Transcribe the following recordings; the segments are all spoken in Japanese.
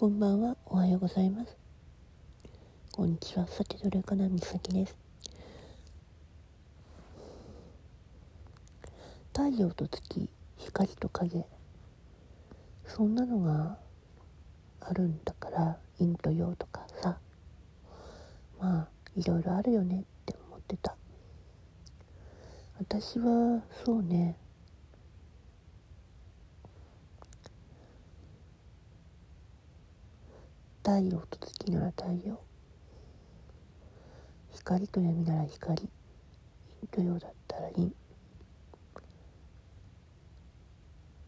こんばんは、おはようございます。こんにちは、さてどれかな、みさきです。太陽と月、光と影、そんなのがあるんだから、陰と陽とかさ、まあ、いろいろあるよねって思ってた。私は、そうね、太陽と月なら太陽光と闇なら光。陰と陽だったら陰。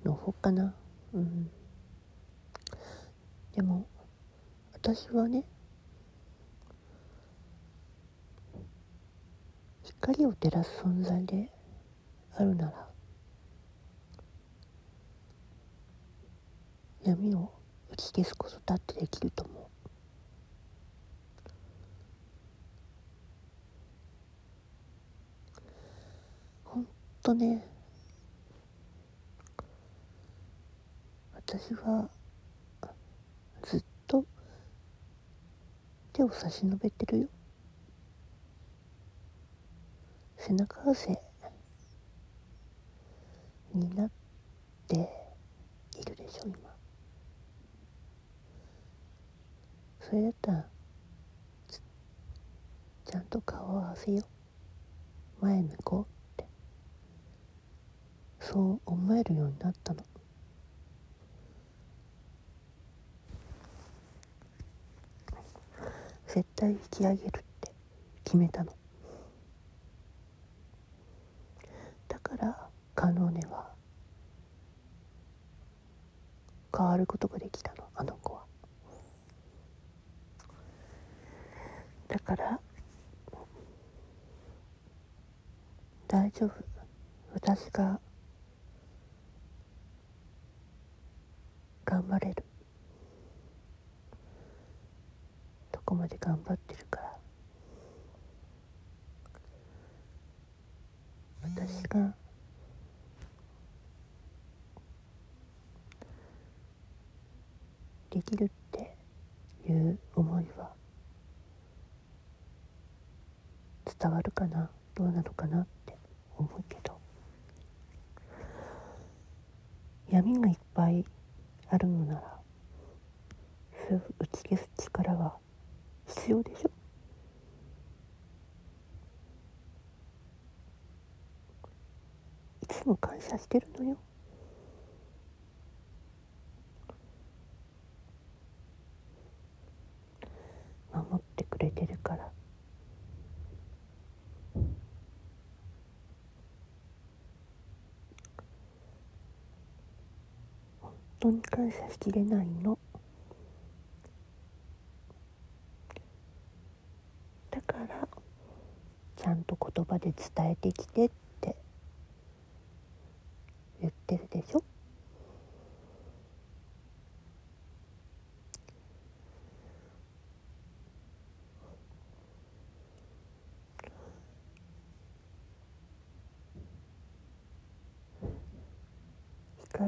の方かな。うん。でも私はね光を照らす存在であるなら闇を打ち消すことだってできると思う。ほんとね私はずっと手を差し伸べてるよ。背中合わせになっているでしょ今それだった。らちゃんと顔を合わせよう。前向こうって。そう思えるようになったの。絶対引き上げるって。決めたの。だからカノーネは。変わることができたの。あの子はだから。大丈夫。私が。頑張れる。どこまで頑張ってるから。私が。できるっていう思いは。伝わるかな？どうなのかなって思うけど。闇がいっぱいあるのならそれを打ち消す力は必要でしょ？いつも感謝してるのよ守ってくれてるから当に感謝しきれないの。だからちゃんと言葉で伝えてきてって言ってるでしょ。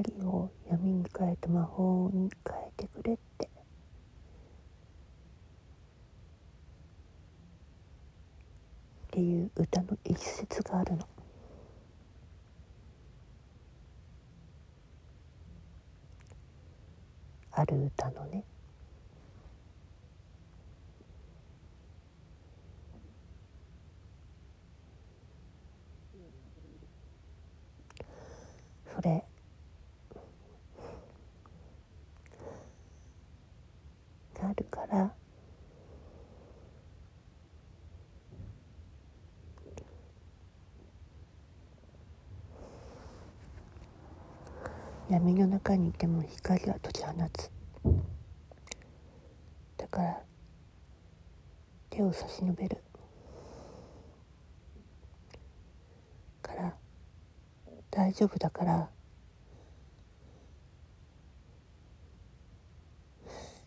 光を闇に変えて魔法に変えてくれってっていう歌の一節があるの。ある歌のねそれるから闇の中にいても光は解き放つ。だから手を差し伸べる。から大丈夫だから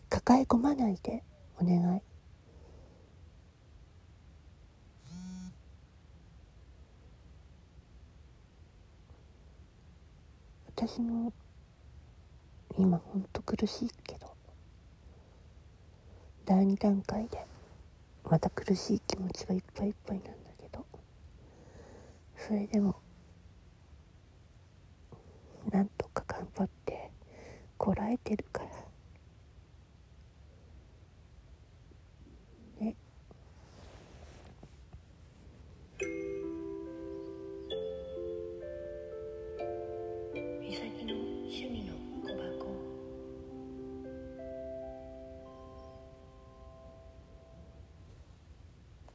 抱え込まないでお願い。私も今ほんと苦しいけど第2段階でまた苦しい気持ちがいっぱいいっぱいなんだけどそれでもなんとか頑張ってこらえてるから